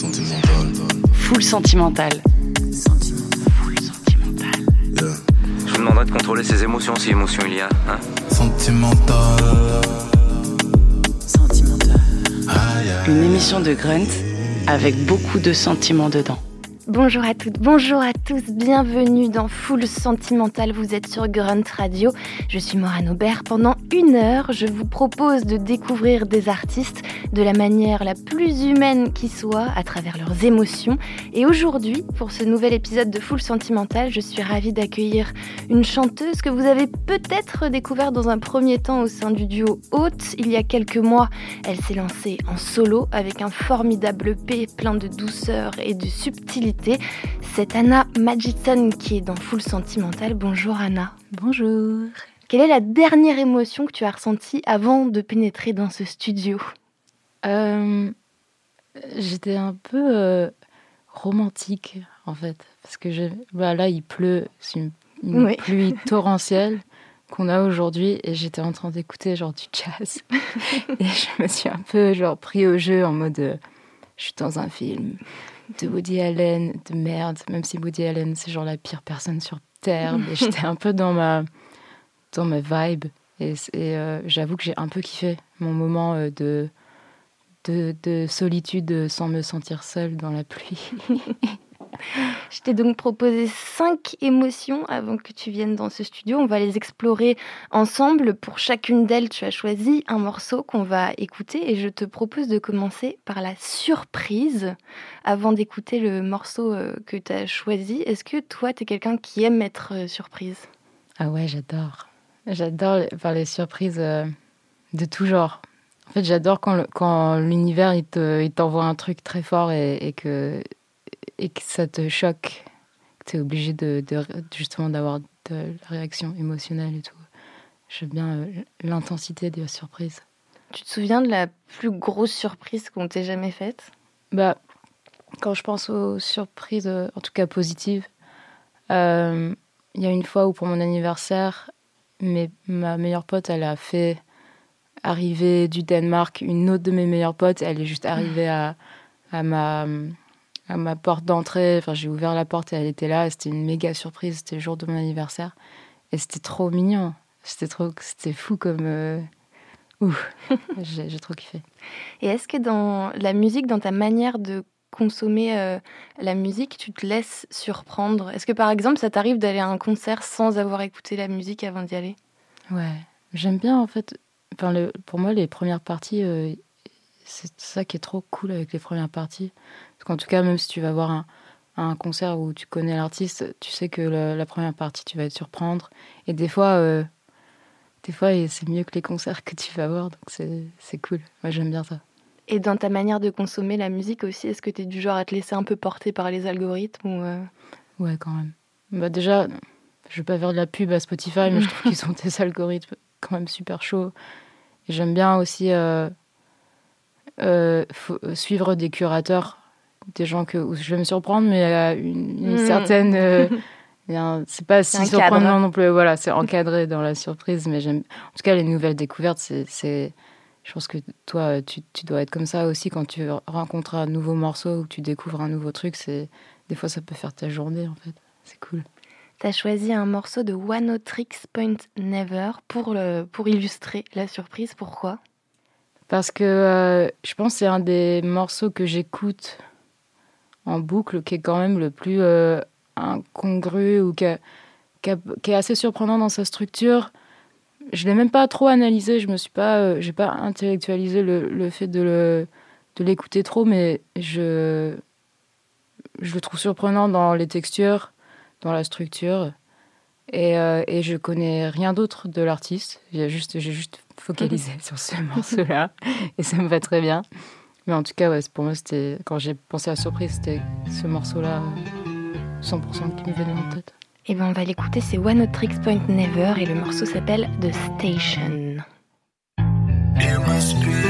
Sentimental. Full sentimental. Full sentimental. Yeah. Je vous demanderai de contrôler ses émotions si émotion il y a. Hein Sentimental. Aïe. Une émission de Grunt avec beaucoup de sentiments dedans. Bonjour à toutes, bonjour à tous, bienvenue dans Full Sentimental, vous êtes sur Grunt Radio, je suis Morane Aubert. Pendant une heure, je vous propose de découvrir des artistes de la manière la plus humaine qui soit, à travers leurs émotions. Et aujourd'hui, pour ce nouvel épisode de Full Sentimental, je suis ravie d'accueillir une chanteuse que vous avez peut-être découvert dans un premier temps au sein du duo Haute. Il y a quelques mois, elle s'est lancée en solo avec un formidable P plein de douceur et de subtilité. C'est Anna Magidson qui est dans Full Sentimental. Bonjour Anna. Bonjour. Quelle est la dernière émotion que tu as ressentie avant de pénétrer dans ce studio? Euh, J'étais un peu euh, romantique en fait, parce que je, bah, là il pleut, c'est une, une Oui. pluie torrentielle qu'on a aujourd'hui, et j'étais en train d'écouter genre du jazz, et je me suis un peu genre pris au jeu en mode, euh, je suis dans un film de Woody Allen, de merde, même si Woody Allen c'est genre la pire personne sur terre, mais j'étais un peu dans ma dans ma vibe, et, euh, j'avoue que j'ai un peu kiffé mon moment euh, de de, de solitude sans me sentir seule dans la pluie. Je t'ai donc proposé cinq émotions avant que tu viennes dans ce studio. On va les explorer ensemble. Pour chacune d'elles, tu as choisi un morceau qu'on va écouter et je te propose de commencer par la surprise avant d'écouter le morceau euh, que tu as choisi. Est-ce que toi, tu es quelqu'un qui aime être euh, surprise? Ah ouais, j'adore. J'adore faire les surprises euh, de tout genre. En fait, j'adore quand, l'univers il te- il t'envoie un truc très fort et que, et que ça te choque. Tu es obligé de, de- justement d'avoir de la réaction émotionnelle et tout. J'aime bien euh, l'intensité de la surprise. Tu te souviens de la plus grosse surprise qu'on t'ait jamais faite? Bah, quand je pense aux surprises, euh, en tout cas positives, euh, il y a une fois où pour mon anniversaire, mes- ma meilleure pote, elle a fait arriver du Danemark une autre de mes meilleures potes. Elle est juste arrivée à, à ma à ma porte d'entrée. Enfin, j'ai ouvert la porte et elle était là. C'était une méga surprise. C'était le jour de mon anniversaire et c'était trop mignon. C'était trop, c'était fou comme. euh, Ouh, j'ai j'ai trop kiffé. Et est-ce que dans la musique, dans ta manière de consommer euh, la musique, tu te laisses surprendre? Est-ce que par exemple, ça t'arrive d'aller à un concert sans avoir écouté la musique avant d'y aller? Ouais, j'aime bien en fait. Enfin, le, pour moi, les premières parties, euh, c'est ça qui est trop cool avec les premières parties. Parce qu'en tout cas, même si tu vas voir un, un concert où tu connais l'artiste, tu sais que la, la première partie, tu vas te surprendre. Et des fois, euh, des fois, c'est mieux que les concerts que tu vas voir, donc c'est c'est cool. Moi, j'aime bien ça. Et dans ta manière de consommer la musique aussi, est-ce que tu es du genre à te laisser un peu porter par les algorithmes ou euh, Ouais, quand même. Bah déjà, je vais pas faire de la pub à Spotify, mais je trouve qu'ils ont des algorithmes quand même super chauds. Et j'aime bien aussi euh, faut- euh, suivre des curateurs, des gens que où je vais me surprendre, mais à une, une Mhm. certaine. euh, il y a un- c'est pas si surprenant cadre. non plus. Voilà, c'est encadré dans la surprise, mais j'aime. En tout cas, les nouvelles découvertes, c'est. Je pense que toi, tu, tu dois être comme ça aussi quand tu rencontres un nouveau morceau ou que tu découvres un nouveau truc. C'est des fois, ça peut faire ta journée en fait. C'est cool. tu as choisi un morceau de One Tricks Point Never pour, le, pour illustrer la surprise Pourquoi? Parce que euh, je pense que c'est un des morceaux que j'écoute en boucle qui est quand même le plus euh, incongru ou qui, est assez surprenant dans sa structure. Je l'ai même pas trop analysé, je me suis pas, euh, pas intellectualisé le, le fait de le de l'écouter trop, mais je je le trouve surprenant dans les textures, dans la structure. Et, euh, et je connais rien d'autre de l'artiste. J'ai juste, j'ai juste focalisé sur ce morceau-là. Et ça me va très bien. Mais en tout cas, ouais, pour moi, c'était, quand j'ai pensé à surprise, c'était ce morceau-là, euh, 100% qui me venait en tête. Eh ben on va l'écouter, c'est One Hot Tricks Point Never et le morceau s'appelle The Station. It must be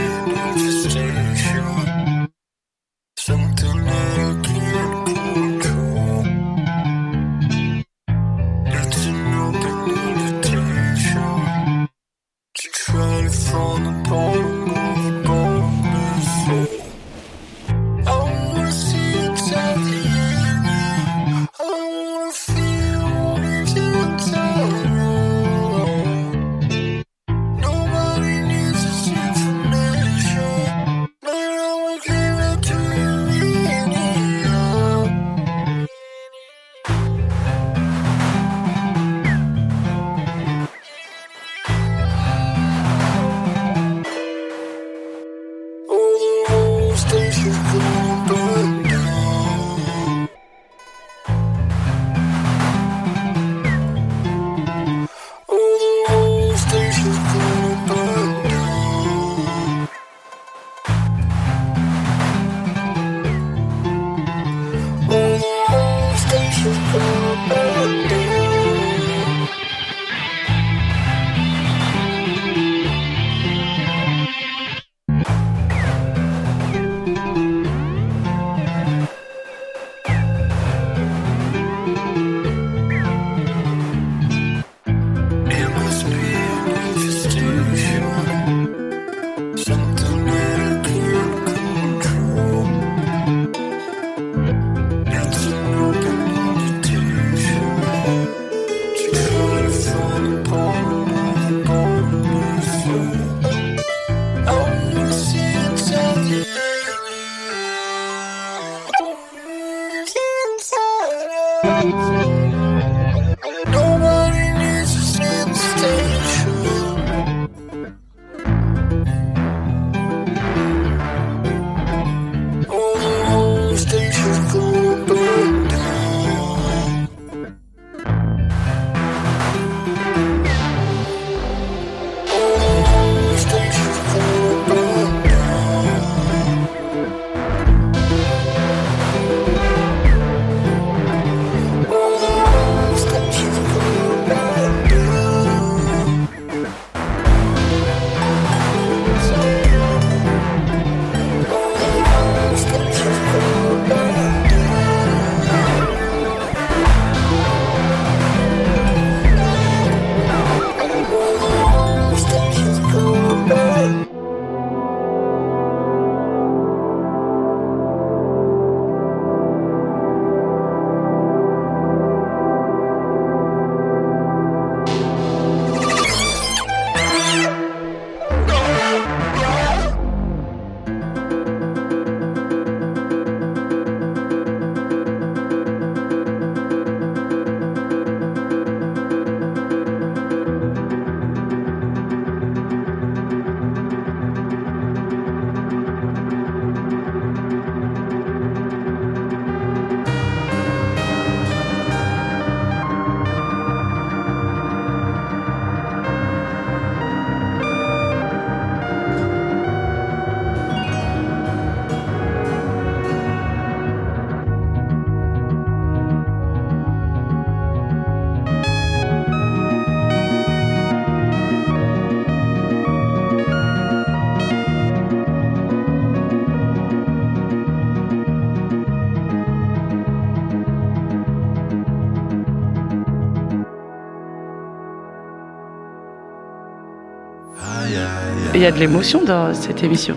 Il y a de l'émotion dans cette émission.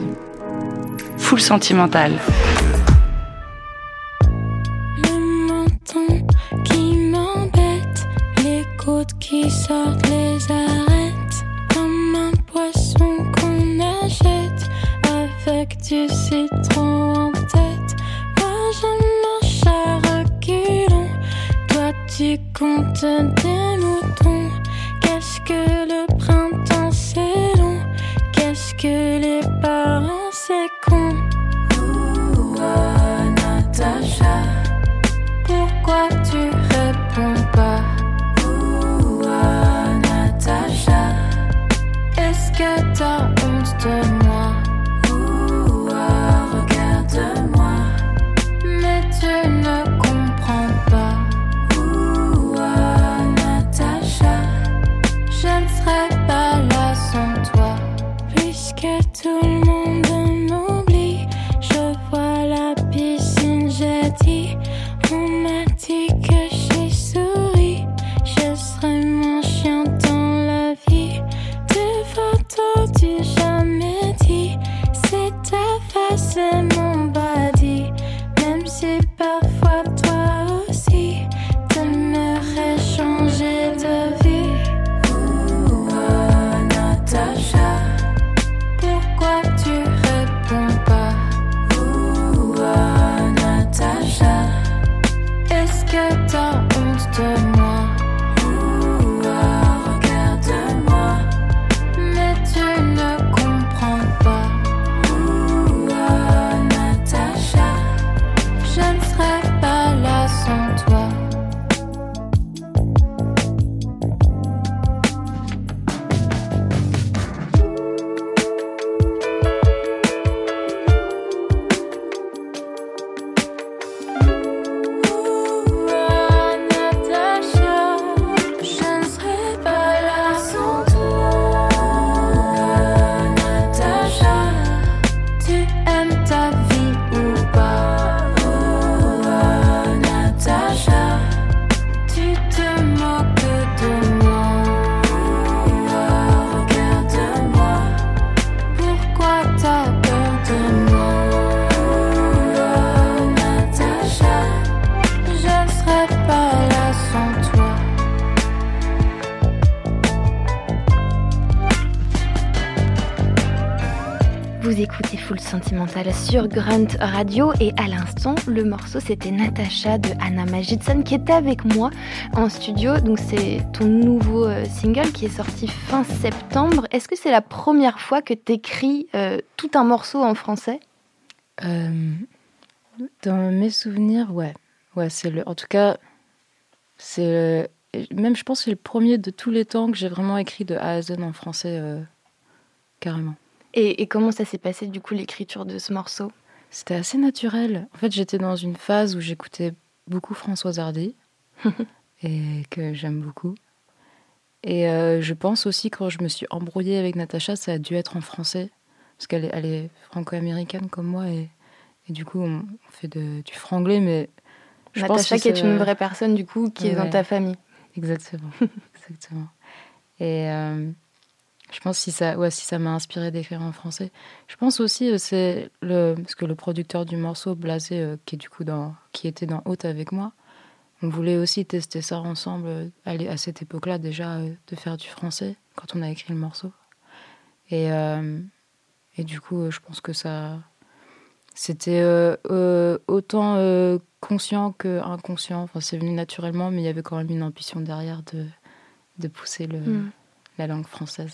Full sentimentale. Sur Grunt Radio et à l'instant, le morceau c'était Natacha de Anna Majidson qui était avec moi en studio. Donc c'est ton nouveau euh, single qui est sorti fin septembre. Est-ce que c'est la première fois que tu écris tout un morceau en français? Euh, Dans mes souvenirs, ouais. Ouais, c'est le. En tout cas, c'est. Même, je pense c'est le premier de tous les temps que j'ai vraiment écrit de A en français, euh, carrément. Et, et comment ça s'est passé du coup l'écriture de ce morceau? C'était assez naturel. En fait, j'étais dans une phase où j'écoutais beaucoup Françoise Hardy, et que j'aime beaucoup. Et euh, je pense aussi, quand je me suis embrouillée avec Natacha, ça a dû être en français, parce qu'elle est, elle est franco-américaine comme moi, et, et du coup, on fait de- du franglais, mais je Natacha qui est une vraie personne du coup qui est dans ta famille. Exactement, exactement. Et euh, je pense si ça, ouais, si ça m'a inspiré d'écrire en français. Je pense aussi euh, c'est le parce que le producteur du morceau Blasé, euh, qui est du coup dans, qui était dans Haute avec moi, on voulait aussi tester ça ensemble euh, à, cette époque-là déjà euh, de faire du français quand on a écrit le morceau. Et et du coup, je pense que ça, c'était autant conscient que inconscient. Enfin, c'est venu naturellement, mais il y avait quand même une ambition derrière de, de pousser le, Mm. la langue française.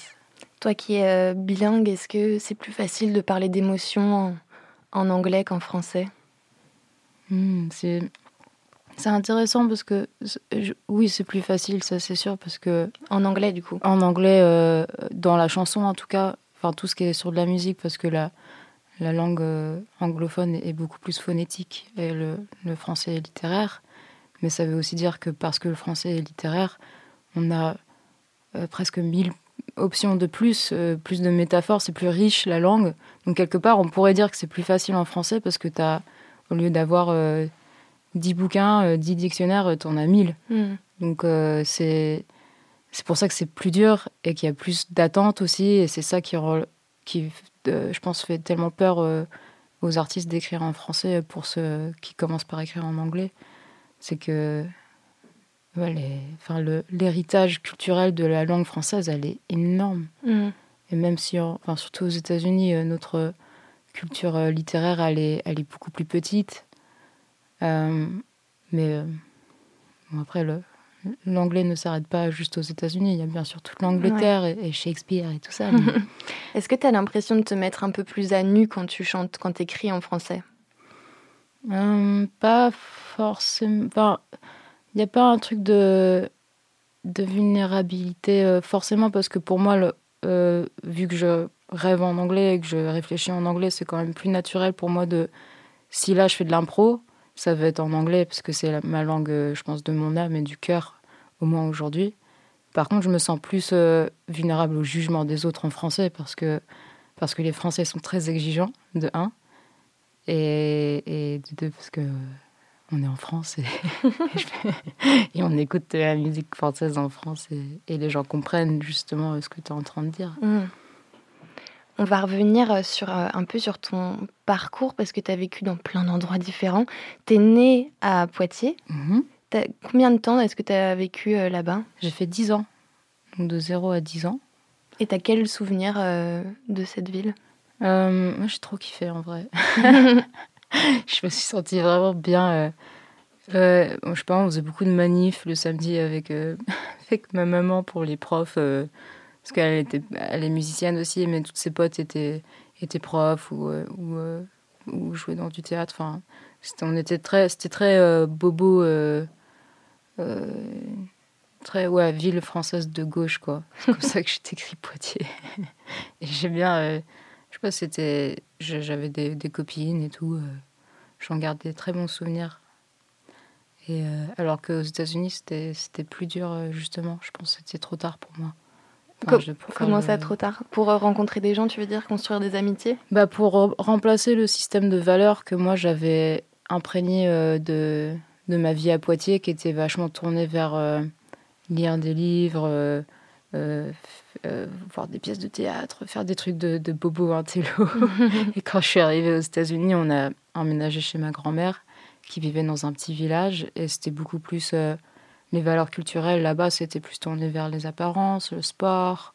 Toi qui es euh, bilingue, est-ce que c'est plus facile de parler d'émotions en, en anglais qu'en français? Mm, c'est intéressant parce que je- oui, c'est plus facile, ça c'est sûr, parce que En anglais du coup? en anglais, euh, dans la chanson en tout cas, enfin tout ce qui est sur de la musique, parce que la, la langue euh, anglophone est, est beaucoup plus phonétique et le, le français est littéraire. Mais ça veut aussi dire que parce que le français est littéraire, on a euh, presque mille options de plus, euh, plus de métaphores, c'est plus riche la langue. Donc quelque part, on pourrait dire que c'est plus facile en français parce que tu as, au lieu d'avoir euh, 10 bouquins, euh, 10 dictionnaires, tu en as 1000. Mm. Donc euh, c'est c'est pour ça que c'est plus dur et qu'il y a plus d'attentes aussi et c'est ça qui qui euh, je pense fait tellement peur euh, aux artistes d'écrire en français pour ceux qui commencent par écrire en anglais c'est que ouais, les- enfin, l'héritage culturel de la langue française elle est énorme Mm. et même si en- enfin surtout aux États-Unis euh, notre culture euh, littéraire elle est elle est beaucoup plus petite Euh, mais euh, bon, après l'anglais ne s'arrête pas juste aux États-Unis il y a bien sûr toute l'Angleterre et, et Shakespeare et tout ça mais- Est-ce que tu as l'impression de te mettre un peu plus à nu quand tu chantes, quand tu écris en français? Euh, pas forcément. Enfin, il n'y a pas un truc de, de vulnérabilité euh, forcément parce que pour moi, euh, vu que je rêve en anglais et que je réfléchis en anglais, c'est quand même plus naturel pour moi de. Si là je fais de l'impro, ça va être en anglais parce que c'est ma langue, euh, je pense, de mon âme et du cœur, au moins aujourd'hui. Par contre, je me sens plus vulnérable au jugement des autres en français parce que, parce que les Français sont très exigeants, de un. Et, et de deux, parce que on est en France et, on écoute la musique française en France et, et les gens comprennent justement ce que tu es en train de dire. Mm. On va revenir euh, sur, euh, un peu sur ton parcours parce que tu as vécu dans plein d'endroits différents. Tu es né à Poitiers. Mhm. Combien de temps est-ce que tu as vécu euh, là-bas? J'ai fait 10 ans, donc de 0 à 10 ans. Et tu as quel souvenir de cette ville? Euh, moi, j'ai trop kiffé en vrai. je me suis sentie vraiment bien. euh, euh, bon, je sais pas, on faisait beaucoup de manifs le samedi avec, euh, avec ma maman pour les profs. parce qu'elle était, elle est musicienne aussi, mais toutes ses potes étaient, étaient profs ou, ou, ou jouaient dans du théâtre. Enfin, c'était, on était très, c'était très bobo, très ouais, ville française de gauche, quoi. C'est comme ça que j'ai écrit Poitiers. Et j'ai bien. Je sais pas, c'était. J'avais des, des copines et tout. euh, J'en garde des très bons souvenirs. Et euh, alors qu'aux États-Unis, c'était plus dur, euh, justement. Je pense que c'était trop tard pour moi. Enfin, Co- je- pour faire Comment le- ça, trop tard? Pour rencontrer des gens, tu veux dire Construire des amitiés? Bah Pour re- remplacer le système de valeurs que moi j'avais imprégné de, de ma vie à Poitiers, qui était vachement tourné vers euh, lire des livres, euh, euh, euh, voir des pièces de théâtre, faire des trucs de, de bobo intello. Et quand je suis arrivée aux États-Unis, on a emménagé chez ma grand-mère qui vivait dans un petit village et c'était beaucoup plus euh, les valeurs culturelles là-bas, c'était plus tourné vers les apparences, le sport.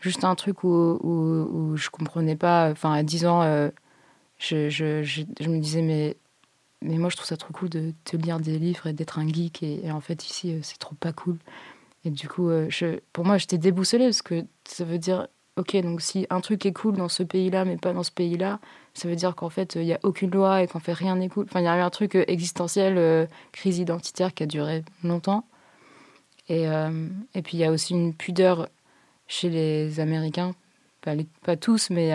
juste un truc où, où, où je comprenais pas. Enfin, à 10 ans, je, je, je, je me disais, mais, mais moi, je trouve ça trop cool de, lire des livres et d'être un geek. Et, et en fait, ici, c'est trop pas cool. Et du coup, euh, pour moi, j'étais déboussolée parce que ça veut dire ok, donc si un truc est cool dans ce pays-là, mais pas dans ce pays-là, ça veut dire qu'en fait, il n'y a aucune loi et qu'en fait, rien n'est cool. Enfin, il y a eu un truc euh, existentiel, euh, crise identitaire qui a duré longtemps. Et, euh, et puis, il y a aussi une pudeur chez les Américains, pas, tous, mais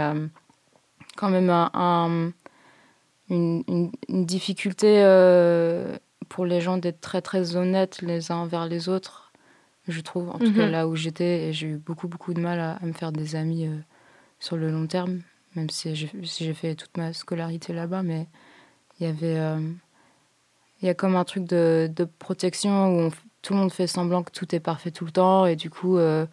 quand même un, un- une, une- difficulté euh, pour les gens d'être très, très honnêtes les uns envers les autres, je trouve. En tout cas, Mhm. là où j'étais, j'ai eu beaucoup, beaucoup de mal à, à me faire des amis euh, sur le long terme, même si j'ai si fait toute ma scolarité là-bas, mais il y avait... euh, il y a comme un truc de, de protection où on tout le monde fait semblant que tout est parfait tout le temps et du coup, euh,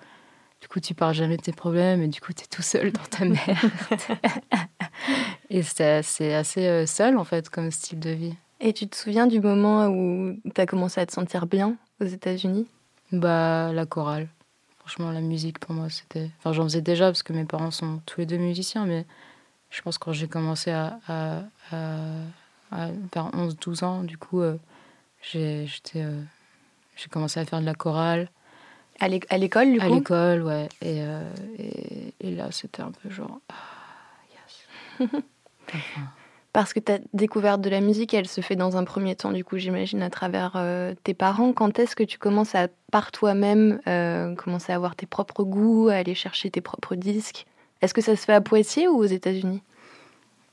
du coup tu parles jamais de tes problèmes et du coup tu es tout seul dans ta merde. et c'est c'est assez euh, seul en fait comme style de vie. Et tu te souviens du moment où tu as commencé à te sentir bien aux États-Unis? Bah la chorale. Franchement la musique pour moi c'était... Enfin j'en faisais déjà parce que mes parents sont tous les deux musiciens mais je pense que quand j'ai commencé à, à, à, à vers 11-12 ans du coup euh, j'ai j'étais, euh, j'ai commencé à faire de la chorale. À l'é- à l'école, du À coup? l'école, ouais. Et, euh, et, et là, c'était un peu genre. Ah, yes. Enfin, Parce que ta découverte de la musique, elle se fait dans un premier temps, du coup, j'imagine, à travers euh, tes parents. Quand est-ce que tu commences à, par toi-même, euh, commencer à avoir tes propres goûts, à aller chercher tes propres disques? Est-ce que ça se fait à Poitiers ou aux États-Unis?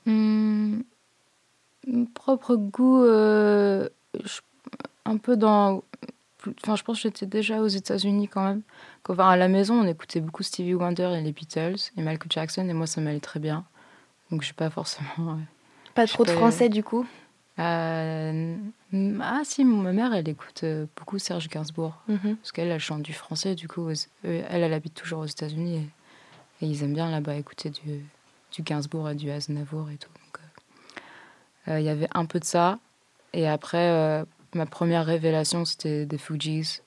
Mon propre goût, euh, un peu dans. Enfin, je pense que j'étais déjà aux États-Unis quand même. Quand, enfin, à la maison, on écoutait beaucoup Stevie Wonder et les Beatles et Michael Jackson, et moi, ça m'allait très bien. Donc, je suis pas forcément. Pas trop de français, du coup Euh, ah, si, ma mère, elle écoute euh, beaucoup Serge Gainsbourg. Mhm. Parce qu'elle, elle chante du français, du coup, euh, elle, elle habite toujours aux États-Unis et, et ils aiment bien là-bas écouter du, du Gainsbourg et du Aznavour et tout. Euh, il y avait un peu de ça. Et après, euh, ma première révélation, c'était des Fugees.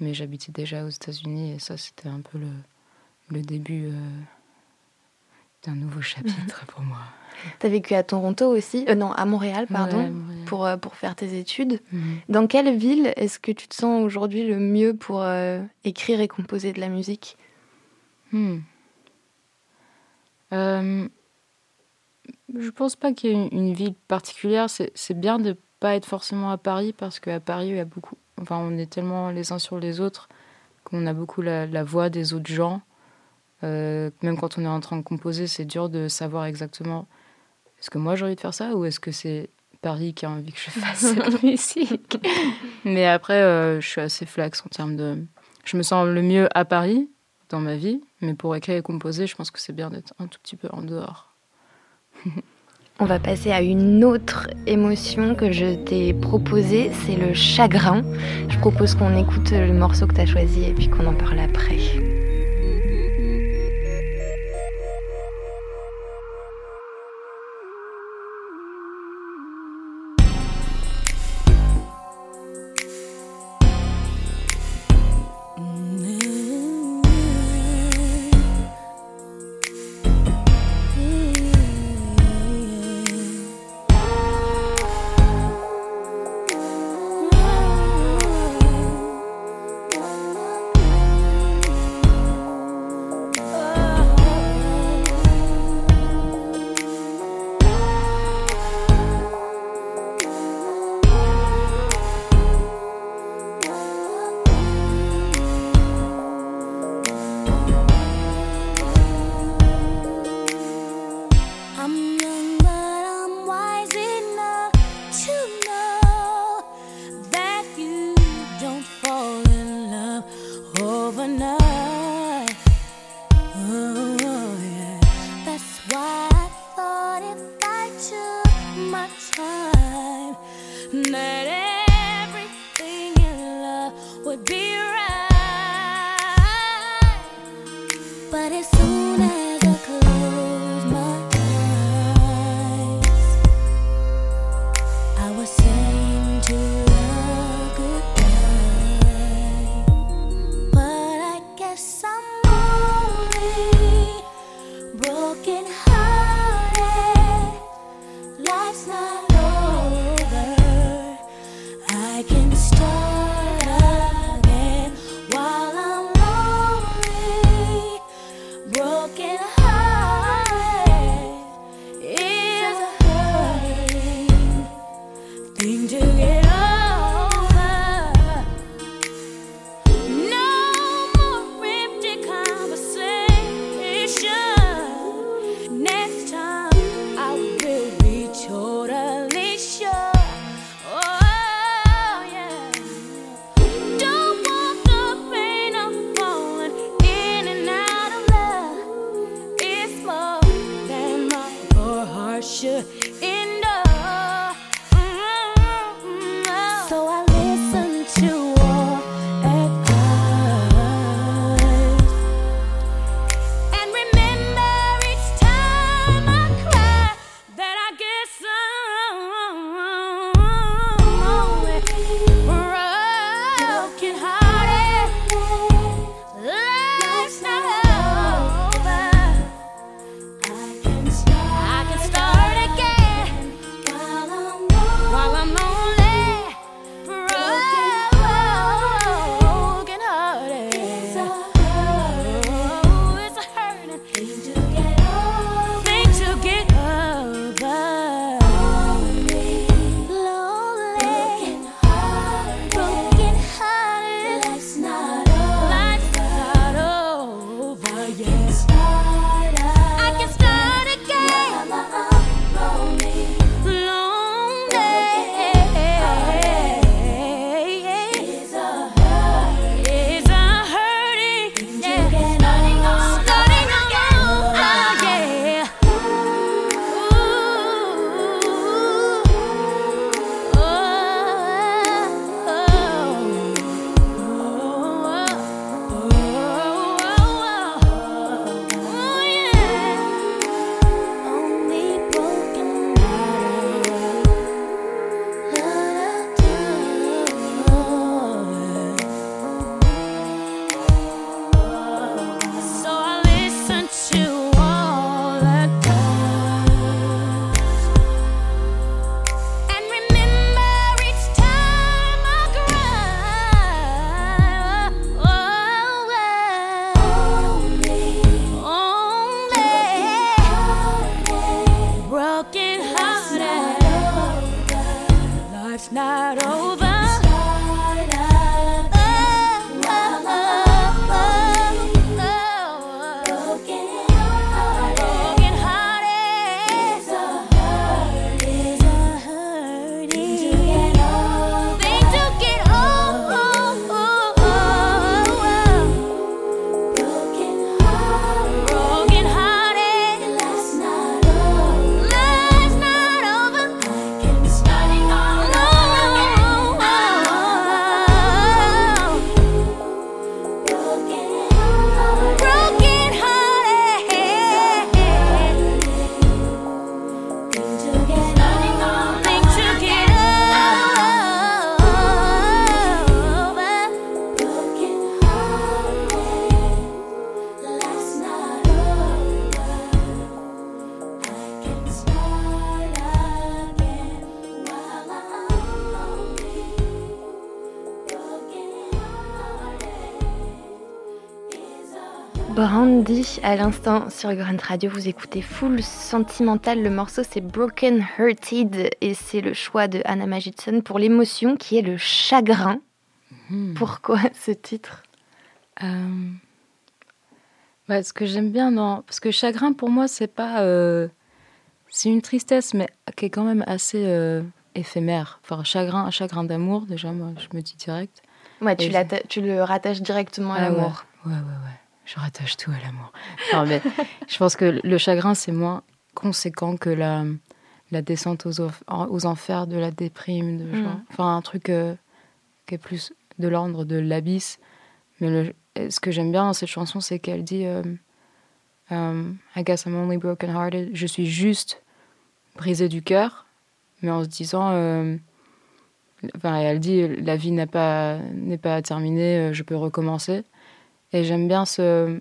Mais j'habitais déjà aux États-Unis et ça, c'était un peu le, le début euh, d'un nouveau chapitre pour moi. T'as vécu à Toronto aussi Euh, Non, à Montréal, pardon, Ouais, Montréal. pour, euh, pour faire tes études. Mhm. Dans quelle ville est-ce que tu te sens aujourd'hui le mieux pour euh, écrire et composer de la musique? Hmm. Je pense pas qu'il y ait une, ville particulière. C'est c'est bien de pas être forcément à Paris parce qu'à Paris, il y a beaucoup. Enfin, on est tellement les uns sur les autres qu'on a beaucoup la, la voix des autres gens. Euh, même quand on est en train de composer, c'est dur de savoir exactement est-ce que moi j'ai envie de faire ça ou est-ce que c'est Paris qui a envie que je fasse cette musique? Mais après, euh, je suis assez flax en termes de. Je me sens le mieux à Paris dans ma vie, mais pour écrire et composer, je pense que c'est bien d'être un tout petit peu en dehors. On va passer à une autre émotion que je t'ai proposée, c'est le chagrin. Je propose qu'on écoute le morceau que tu as choisi et puis qu'on en parle après. 인증해 a Brandy à l'instant sur Grunt Radio, vous écoutez Full Sentimental. Le morceau c'est Broken Hearted et c'est le choix de Anna Magidson pour l'émotion qui est le chagrin. Pourquoi ce titre? Euh, bah, ce que j'aime bien dans... Parce que chagrin, pour moi, c'est pas... euh, C'est une tristesse, mais qui est quand même assez euh, éphémère. Enfin, chagrin, un chagrin d'amour, déjà, moi, je me dis direct. Ouais, tu, tu le rattaches directement à Ah ouais. l'amour. Ouais, ouais, ouais. Je rattache tout à l'amour. Non, mais je pense que le chagrin, c'est moins conséquent que la, la descente aux, of- aux enfers de la déprime. De genre. Mm. Enfin, un truc euh, qui est plus de l'ordre de l'abysse. Mais le- et ce que j'aime bien dans cette chanson, c'est qu'elle dit euh, um, I guess I'm only broken hearted. Je suis juste brisée du cœur, mais en se disant. euh, Enfin, elle dit la vie n'a pas n'est pas terminée, euh, je peux recommencer. Et j'aime bien ce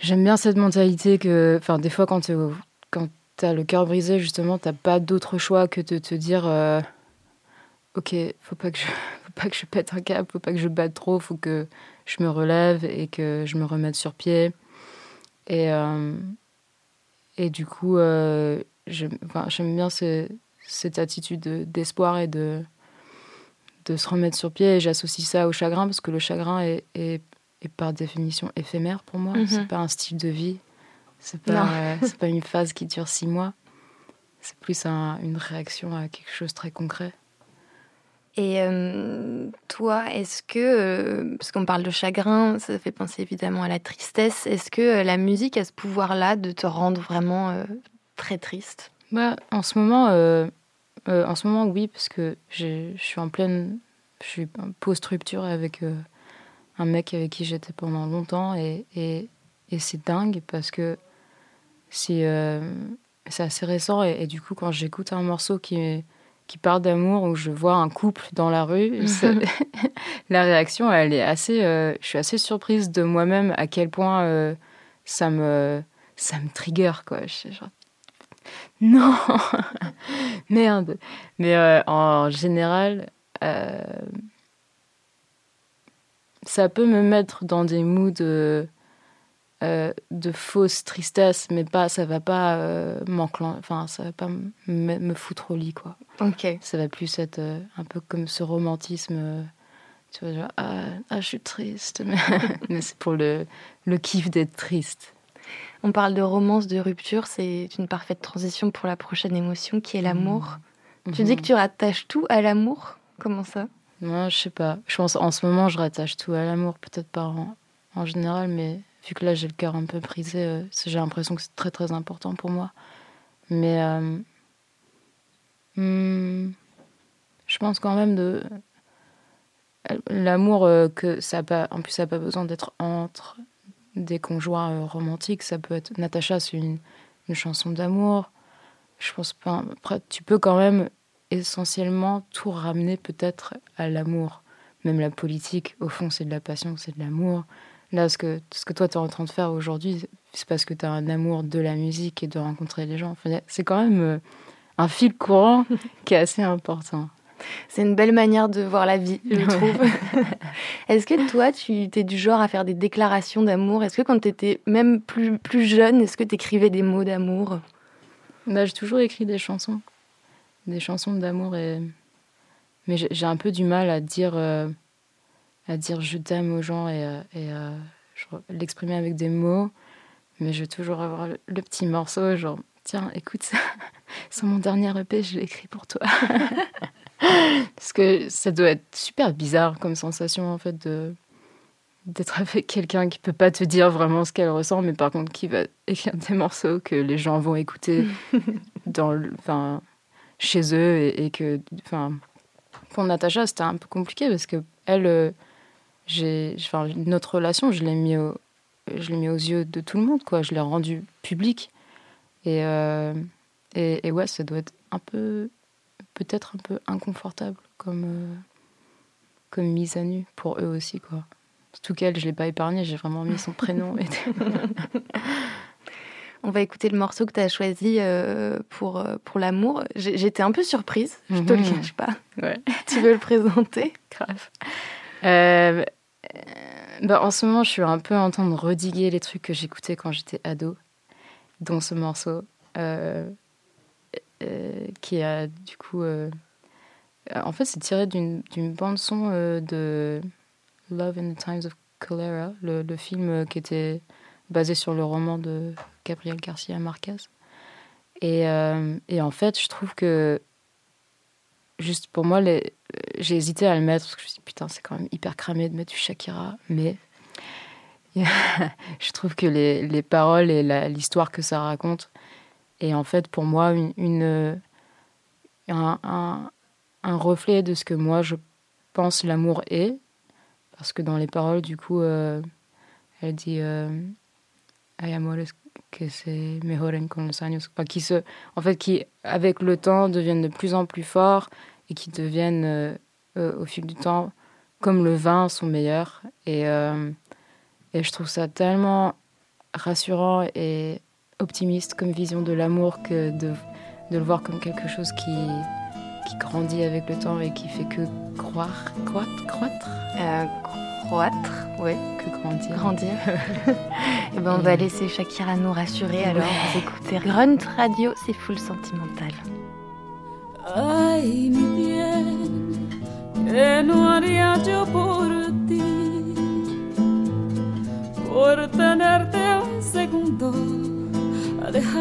j'aime bien cette mentalité que enfin des fois quand au- quand t'as le cœur brisé justement t'as pas d'autre choix que de te dire euh, ok faut pas que je faut pas que je pète un câble faut pas que je batte trop faut que je me relève et que je me remette sur pied. Et euh, et du coup euh, j'aime bien ce- cette attitude de- d'espoir et de, de se remettre sur pied. Et j'associe ça au chagrin parce que le chagrin est, est, est par définition éphémère pour moi. Mhm. C'est pas un style de vie. C'est pas, euh, c'est pas une phase qui dure six mois. C'est plus un- une réaction à quelque chose de très concret. Et euh, toi, est-ce que, euh, parce qu'on parle de chagrin, ça fait penser évidemment à la tristesse, est-ce que la musique a ce pouvoir-là de te rendre vraiment très triste? Bah, en ce moment, euh, en ce moment, oui, parce que je suis en pleine, je suis post-rupture avec euh, un mec avec qui j'étais pendant longtemps et, et, et c'est dingue parce que c'est euh, assez récent et, et du coup quand j'écoute un morceau qui qui parle d'amour ou je vois un couple dans la rue, la réaction elle est assez, euh, je suis assez surprise de moi-même à quel point ça me ça me trigger quoi. Je suis genre non Merde Mais euh, en général, euh, ça peut me mettre dans des moods euh, euh, de fausse tristesse, mais pas, ça va pas enfin, ça va pas me, me foutre au lit, quoi. Ok. Ça va plus être un peu comme ce romantisme, tu vois, genre, ah, ah, je suis triste, mais, mais c'est pour le, le kiff d'être triste. On parle de romance, de rupture, c'est une parfaite transition pour la prochaine émotion qui est l'amour. Tu dis que tu rattaches tout à l'amour? Comment ça? Moi, je sais pas. Je pense en ce moment, je rattache tout à l'amour, peut-être pas en, en général, mais vu que là, j'ai le cœur un peu brisé, euh, j'ai l'impression que c'est très très important pour moi. Mais euh, hmm, je pense quand même de l'amour euh, que ça a pas. En plus, ça n'a pas besoin d'être entre des conjoints euh, romantiques. Ça peut être Natacha, c'est une, une chanson d'amour. Je pense pas. Après, tu peux quand même essentiellement tout ramener peut-être à l'amour. Même la politique, au fond, c'est de la passion, c'est de l'amour. Là, ce que, ce que toi, tu es en train de faire aujourd'hui, c'est parce que tu as un amour de la musique et de rencontrer les gens. C'est quand même euh, un fil courant qui est assez important. C'est une belle manière de voir la vie, je trouve. Est-ce que toi, tu es du genre à faire des déclarations d'amour? Est-ce que quand tu étais même plus, plus jeune, est-ce que tu écrivais des mots d'amour? Bah, j'ai toujours écrit des chansons, des chansons d'amour, et... mais j'ai un peu du mal à dire, euh, à dire je t'aime aux gens et, euh, et euh, l'exprimer avec des mots, mais je vais toujours avoir le, le petit morceau, genre tiens, écoute ça, c'est mon dernier EP, je l'ai écrit pour toi. Parce que ça doit être super bizarre comme sensation en fait de d'être avec quelqu'un qui peut pas te dire vraiment ce qu'elle ressent, mais par contre qui va écrire des morceaux que les gens vont écouter dans enfin, chez eux et, et que, enfin, pour Natacha c'était un peu compliqué parce que elle, euh, j'ai, enfin, notre relation, je l'ai mis au, je l'ai mis aux yeux de tout le monde, quoi. Je l'ai rendu public et, euh, et, et ouais, ça doit être un peu, peut-être un peu inconfortable comme, euh, comme mise à nu pour eux aussi, quoi. Surtout qu'elle, je l'ai pas épargnée, j'ai vraiment mis son prénom. Et... On va écouter le morceau que tu as choisi euh, pour, euh, pour l'amour. J'étais un peu surprise, je te le Mhm. cache pas. Ouais. Tu veux le présenter? Grave. Euh, bah, en ce moment, je suis un peu en train de rediguer les trucs que j'écoutais quand j'étais ado, dont ce morceau, euh, qui a du coup. euh, en fait, c'est tiré d'une bande-son euh, de Love in the Times of Cholera, le, film euh, qui était basé sur le roman de Gabriel Garcia Marquez. Et, euh, en fait, je trouve que juste pour moi, j'ai hésité à le mettre parce que je me suis dit, putain, c'est quand même hyper cramé de mettre du Shakira, mais je trouve que les, les paroles et l'histoire que ça raconte est en fait pour moi une, une- un, un- reflet de ce que moi je pense l'amour est. Parce que dans les paroles, du coup, euh, elle dit euh, Hay que se mejoren con los años. Qui se, en fait, qui, avec le temps, deviennent de plus en plus forts et qui deviennent euh, euh, au fil du temps comme le vin sont meilleurs et, euh, et je trouve ça tellement rassurant et optimiste comme vision de l'amour que de, de le voir comme quelque chose qui, qui grandit avec le temps et qui fait que croire croître croître Euh, Croître, ouais, que grandir grandir. Et ben, on va laisser Shakira nous rassurer alors. Vous écoutez Grunt Radio, c'est full sentimental. Ay, mi bien, que no haría yo por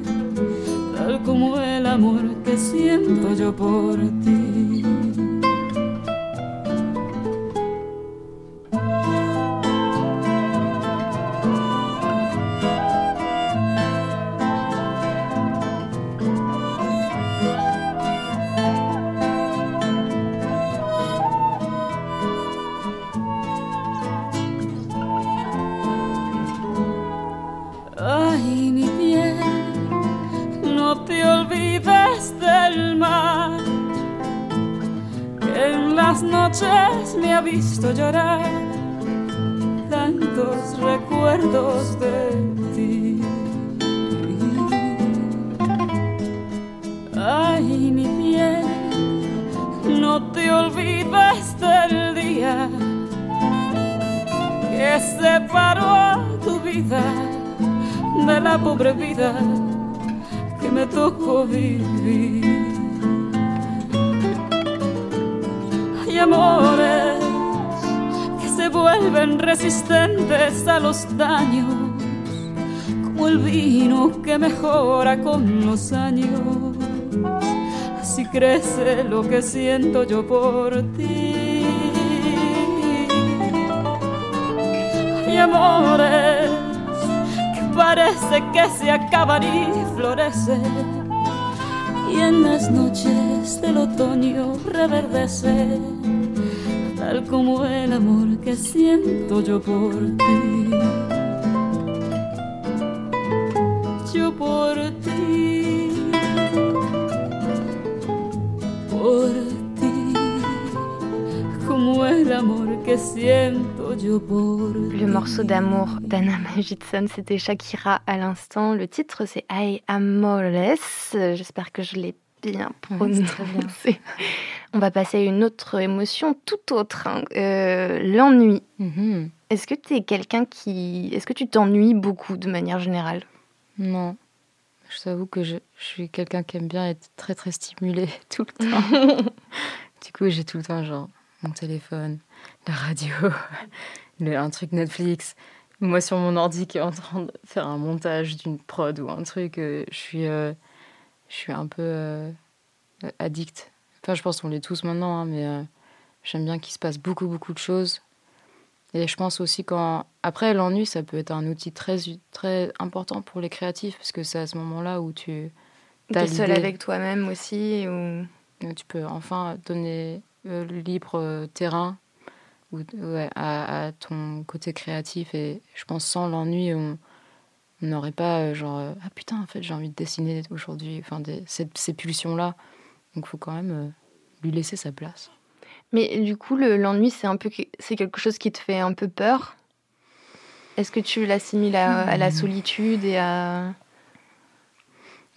tal como el amor que siento yo por ti. Las noches me ha visto llorar tantos recuerdos de ti. Ay, mi bien, no te olvides del día que separó tu vida de la pobre vida que me tocó vivir. Amores que se vuelven resistentes a los daños, como el vino que mejora con los años. Así crece lo que siento yo por ti. Hay amores parece que se acaban y florecen. Y en las noches del otoño reverdece, tal como el amor que siento yo por ti. Yo por ti, por ti, como el amor que siento yo por. Le morceau d'amour d'Anna Magidson, c'était Shakira à l'instant. Le titre, c'est I Amores. J'espère que je l'ai bien prononcé. On va passer à une autre émotion tout autre, hein. Euh, l'ennui. Mhm. Est-ce que tu es quelqu'un qui... Est-ce que tu t'ennuies beaucoup de manière générale? Non. Je t'avoue que je, je suis quelqu'un qui aime bien être très très stimulé tout le temps. du coup, j'ai tout le temps genre mon téléphone, la radio, le- un truc Netflix. Moi sur mon ordi qui est en train de faire un montage d'une prod ou un truc, euh, je suis euh, je suis un peu euh, addict. Enfin, je pense qu'on l'est tous maintenant, hein, mais euh, j'aime bien qu'il se passe beaucoup beaucoup de choses. Et je pense aussi quand après l'ennui, ça peut être un outil très très important pour les créatifs parce que c'est à ce moment-là où tu Tu T'as es seule l'idée. avec toi-même aussi ou... tu peux enfin donner le libre euh, terrain ou, ouais, à, à ton côté créatif. Et je pense sans l'ennui, on on n'aurait pas euh, genre euh, ah putain en fait j'ai envie de dessiner aujourd'hui. Enfin des- cette- ces pulsions là. Donc faut quand même euh, lui laisser sa place. Mais du coup, le- l'ennui, c'est un peu, c'est quelque chose qui te fait un peu peur? Est-ce que tu l'assimiles à, à la solitude et à...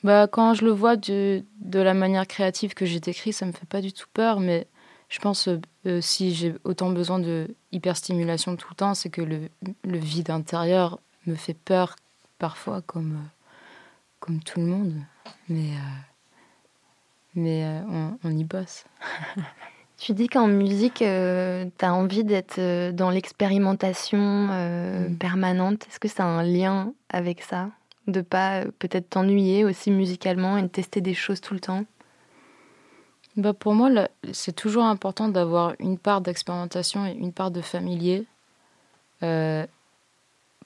Bah, quand je le vois de, de la manière créative que j'ai décrit, ça me fait pas du tout peur, mais je pense euh, euh, si j'ai autant besoin de hyperstimulation tout le temps, c'est que le, le vide intérieur me fait peur parfois, comme, euh, comme tout le monde. Mais, euh, mais euh, on, on y bosse. Tu dis qu'en musique, tu as envie d'être euh, dans l'expérimentation euh, Mm. permanente. Est-ce que ça a un lien avec ça? De pas euh, peut-être t'ennuyer aussi musicalement et de tester des choses tout le temps? Bah pour moi, c'est toujours important d'avoir une part d'expérimentation et une part de familier. Euh,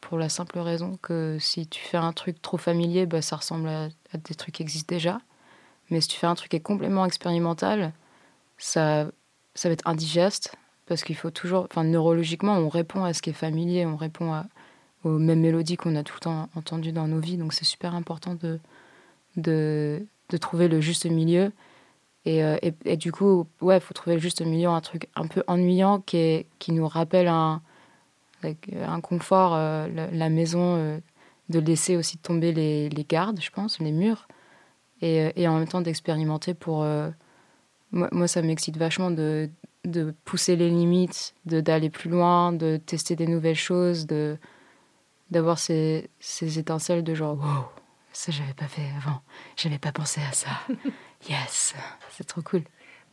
pour la simple raison que si tu fais un truc trop familier, bah, ça ressemble à, des trucs qui existent déjà. Mais si tu fais un truc qui est complètement expérimental, ça, ça va être indigeste parce qu'il faut toujours, enfin neurologiquement, on répond à ce qui est familier, on répond aux mêmes mélodies qu'on a tout le temps entendues dans nos vies. Donc c'est super important de, de, de trouver le juste milieu. Et, euh, et du coup, ouais, il faut trouver le juste milieu, un truc un peu ennuyant qui, est, qui nous rappelle un, like, un confort, euh, la, la maison, euh, de laisser aussi tomber les, les gardes, je pense, les murs, et, euh, et en même temps d'expérimenter pour... euh, moi, moi, ça m'excite vachement de, de pousser les limites, d'aller plus loin, de tester des nouvelles choses, de d'avoir ces, ces étincelles de genre, wow, ça j'avais pas fait avant, j'avais pas pensé à ça. Yes, c'est trop cool.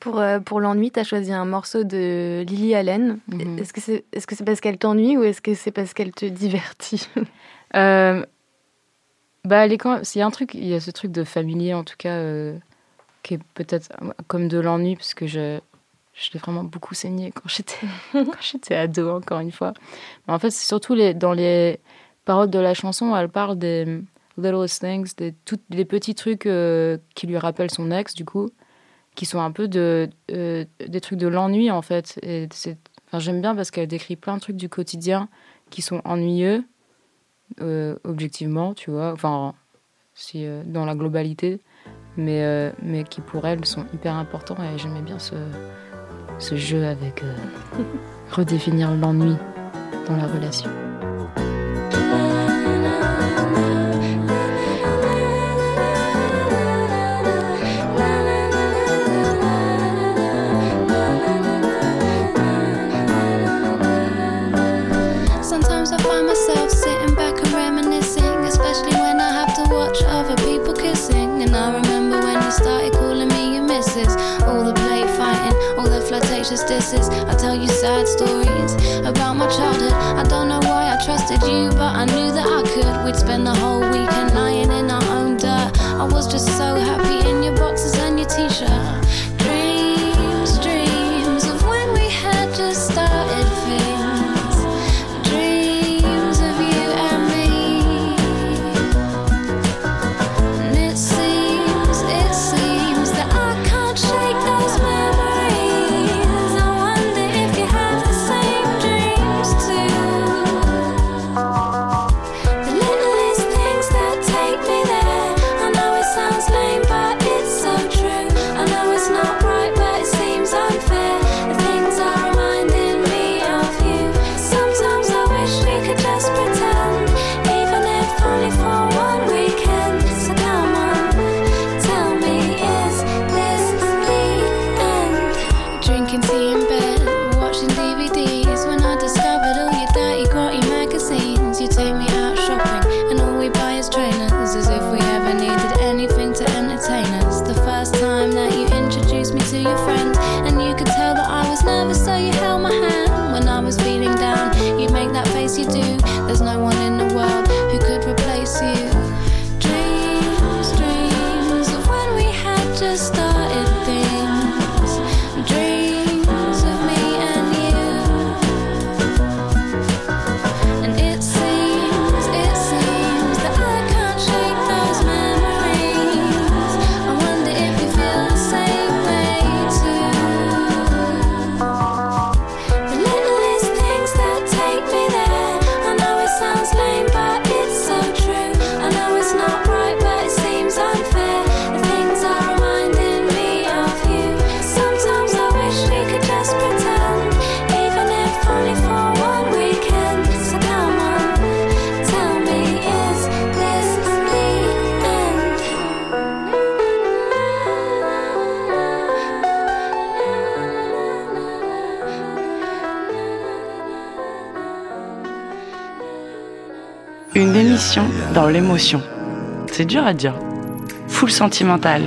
Pour, euh, pour l'ennui, tu as choisi un morceau de Lily Allen. Mhm. Est-ce que c'est est -ce c'est parce qu'elle t'ennuie ou est-ce que c'est parce qu'elle te divertit Euh, bah, il y a un truc, il y a ce truc de familier en tout cas, euh, qui est peut-être comme de l'ennui, parce que je, je l'ai vraiment beaucoup saigné quand j'étais, ado, encore une fois. Mais en fait, c'est surtout les, dans les paroles de la chanson, elle parle des littlest things, des, toutes, les petits trucs euh, qui lui rappellent son ex, du coup, qui sont un peu de, euh, des trucs de l'ennui, en fait. Enfin, j'aime bien parce qu'elle décrit plein de trucs du quotidien qui sont ennuyeux, euh, objectivement, tu vois, enfin, si, euh, dans la globalité, mais, mais qui pour elle sont hyper importants et j'aimais bien ce, ce jeu avec redéfinir l'ennui dans la relation. Disses. I tell you sad stories about my childhood. I don't know why I trusted you, but I knew that I could. We'd spend the whole weekend your friends. Dans l'émotion. C'est dur à dire. Full sentimental.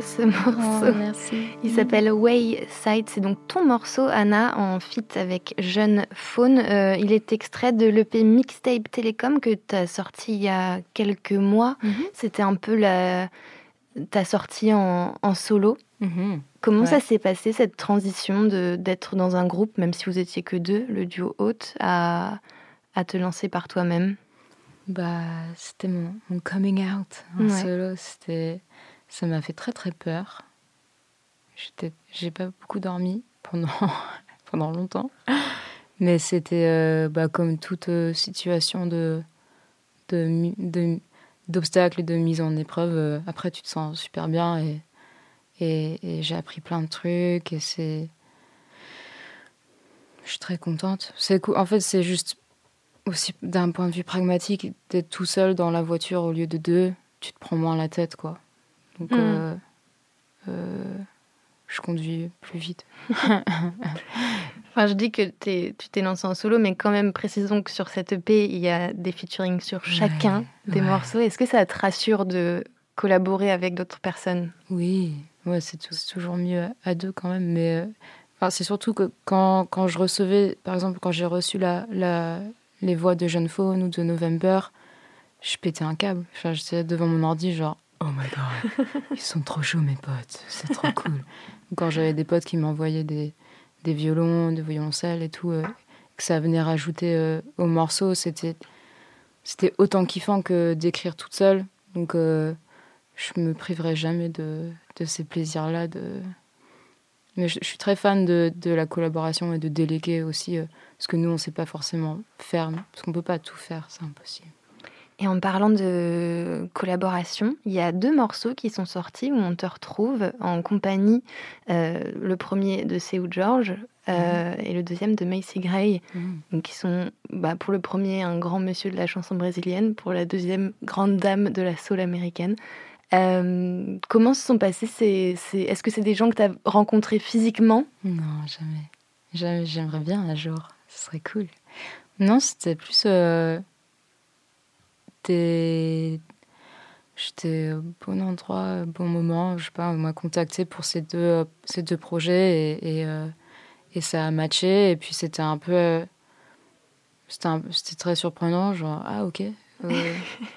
Ce morceau. Oh, merci. Il s'appelle Wayside, c'est donc ton morceau, Anna, en feat avec Jeune Faune. Euh, il est extrait de l'EP Mixtape Télécom que tu as sorti il y a quelques mois. Mhm. C'était un peu la... ta sortie en, en solo. Mhm. Comment Ouais. ça s'est passé, cette transition d'être dans un groupe, même si vous étiez que deux, le duo hôte, à, à te lancer par toi-même? Bah, c'était mon, mon coming out en Ouais. solo. C'était, ça m'a fait très très peur. J'ai pas beaucoup dormi pendant longtemps, mais c'était euh, bah, comme toute euh, situation de mi- de- et de mise en épreuve. euh, après, tu te sens super bien et j'ai appris plein de trucs et c'est je suis très contente. C'est en fait, c'est juste aussi d'un point de vue pragmatique, d'être tout seul dans la voiture au lieu de deux, tu te prends moins la tête, quoi. Donc, Mm. euh, euh, je conduis plus vite. Enfin, je dis que tu t'es lancé en solo, mais quand même, précisons que sur cette EP, il y a des featuring sur chacun des ouais. morceaux. Est-ce que ça te rassure de collaborer avec d'autres personnes? Oui, ouais, c'est tou- c'est toujours mieux à- à deux quand même. Mais euh, enfin, c'est surtout que quand, quand je recevais, par exemple, quand j'ai reçu la, la, les voix de Jeune Faune ou de November, je pétais un câble. Enfin, J'étais devant mon ordi, genre, oh my god, ils sont trop chauds, mes potes, c'est trop cool. Quand j'avais des potes qui m'envoyaient des, des violons, des violoncelles et tout, euh, que ça venait rajouter euh, au morceau, c'était c'était autant kiffant que d'écrire toute seule. Donc, euh, je me priverai jamais de, de ces plaisirs-là. De... Mais je, je suis très fan de, de la collaboration et de déléguer aussi, parce que nous, on ne sait pas forcément faire, parce qu'on ne peut pas tout faire, c'est impossible. Et en parlant de collaboration, il y a deux morceaux qui sont sortis où on te retrouve en compagnie, euh, le premier de Seu George euh, et le deuxième de Macy Gray, donc qui sont bah, pour le premier un grand monsieur de la chanson brésilienne, pour la deuxième grande dame de la soul américaine. Euh, comment se sont passés ces... ces- Est-ce que c'est des gens que tu as rencontrés physiquement? Non, jamais. Jamais. J'aimerais bien un jour. Ce serait cool. Non, c'était plus. euh, J'étais au bon endroit, au bon moment. Je sais pas, on m'a contacté pour ces deux, ces deux projets et, et, euh, et ça a matché. Et puis c'était un peu. euh, C'était très surprenant. Genre, ah ok. euh,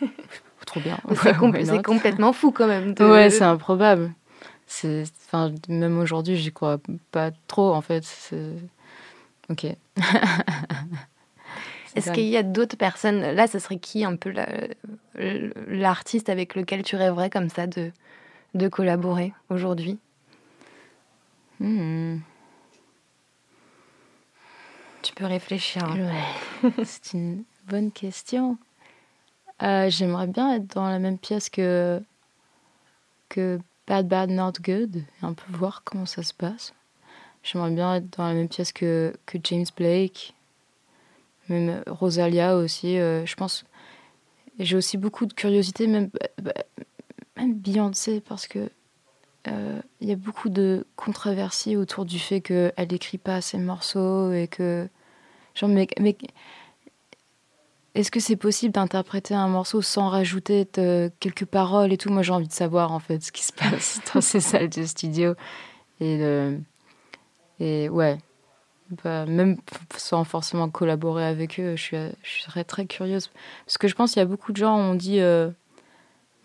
trop bien. C'est com- complètement fou quand même. de- Ouais, c'est improbable. C'est, enfin, même aujourd'hui, j'y crois pas trop, en fait. Ok. Est-ce qu'il y a d'autres personnes Là, ce serait qui un peu la- l'artiste avec lequel tu rêverais comme ça de, de collaborer aujourd'hui? Hmm. Tu peux réfléchir. hein. Ouais. C'est une bonne question. Euh, j'aimerais bien être dans la même pièce que, que Bad Bad Not Good et un peu voir comment ça se passe. J'aimerais bien être dans la même pièce que, que James Blake, même Rosalia aussi. euh, je pense. J'ai aussi beaucoup de curiosité, même, bah, même Beyoncé, parce que euh, il y a beaucoup de controversies autour du fait qu'elle n'écrit pas ses morceaux et que. Genre, mais, mais est-ce que c'est possible d'interpréter un morceau sans rajouter quelques paroles et tout? Moi, j'ai envie de savoir en fait ce qui se passe dans ces salles de studio. Et, le- et ouais, bah, même sans forcément collaborer avec eux, je, serais très curieuse. Parce que je pense qu'il y a beaucoup de gens, on dit. euh,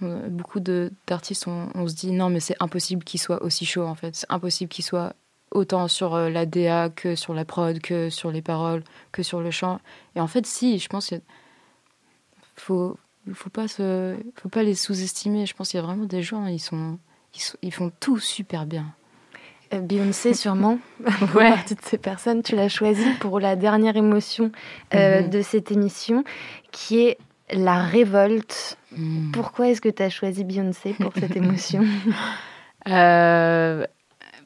euh, beaucoup d'artistes, on, se dit non, mais c'est impossible qu'il soit aussi chaud en fait. C'est impossible qu'il soit autant sur euh, la DA que sur la prod, que sur les paroles, que sur le chant. Et en fait, si, je pense qu'il faut, faut pas faut pas les sous-estimer. Je pense qu'il y a vraiment des gens, ils sont, ils, ils font tout super bien. Beyoncé, sûrement. Ouais. partie de ces personnes. Tu l'as choisie pour la dernière émotion euh, Mhm. de cette émission, qui est la révolte. Mm. Pourquoi est-ce que tu as choisi Beyoncé pour cette émotion Euh,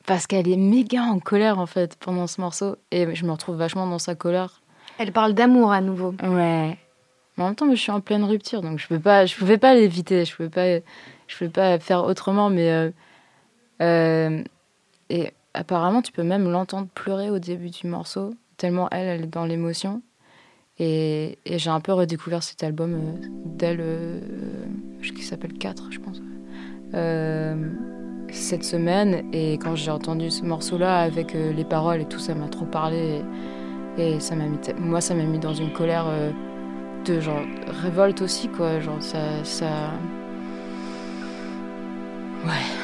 parce qu'elle est méga en colère en fait pendant ce morceau et je me retrouve vachement dans sa colère. Elle parle d'amour à nouveau. Ouais. Mais en même temps, je suis en pleine rupture, donc je peux pas, je pouvais pas l'éviter, je pouvais pas, je pouvais pas faire autrement. Mais euh, et apparemment, tu peux même l'entendre pleurer au début du morceau, tellement elle, elle est dans l'émotion. Et, j'ai un peu redécouvert cet album euh, d'elle, euh, je- qui s'appelle 4, je pense. Euh, cette semaine, et quand j'ai entendu ce morceau-là avec euh, les paroles et tout, ça m'a trop parlé. Et, ça m'a mis, moi, ça m'a mis dans une colère euh, de genre révolte aussi, quoi. Genre, ça... Ouais.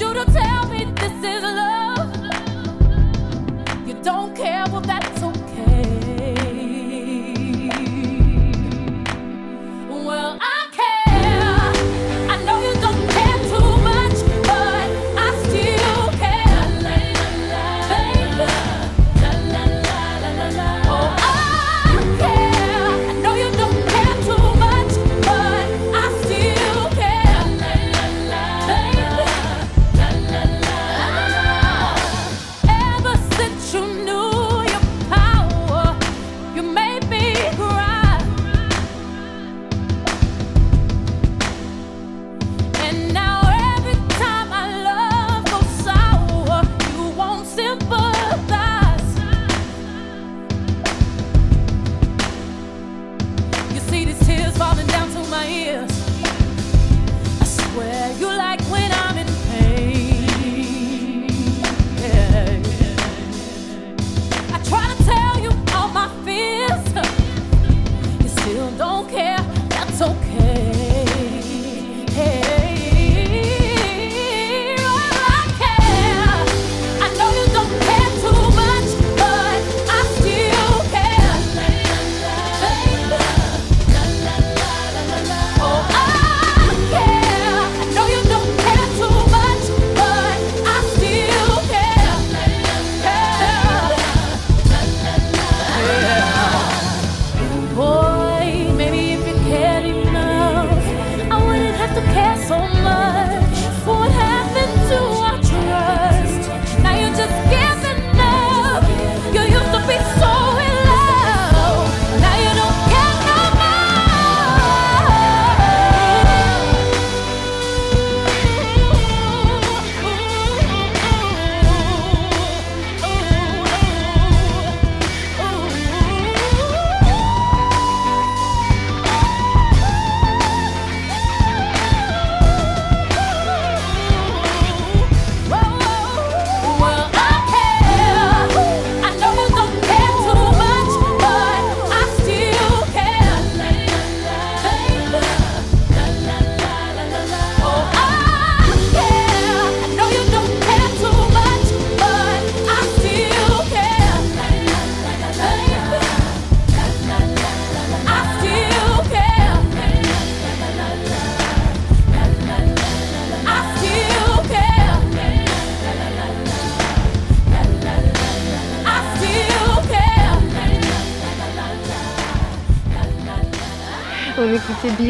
you tell me this is love. You don't care, well, that's okay.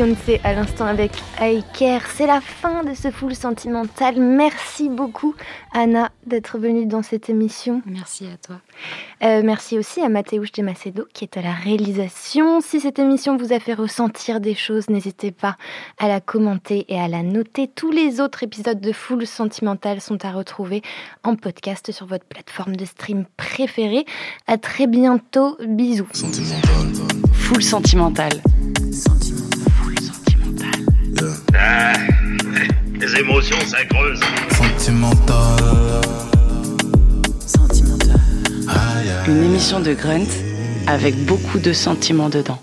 Beyoncé à l'instant avec I Care. C'est la fin de ce full sentimental. Merci beaucoup, Anna, d'être venue dans cette émission. Merci à toi. Euh, merci aussi à Mathéouche de Macedo qui est à la réalisation. Si cette émission vous a fait ressentir des choses, n'hésitez pas à la commenter et à la noter. Tous les autres épisodes de Full Sentimental sont à retrouver en podcast sur votre plateforme de stream préférée. À très bientôt. Bisous. Full sentimental. Full sentimental. Ah, les émotions, ça creuse. Sentimental. Une émission de Grunt avec beaucoup de sentiments dedans.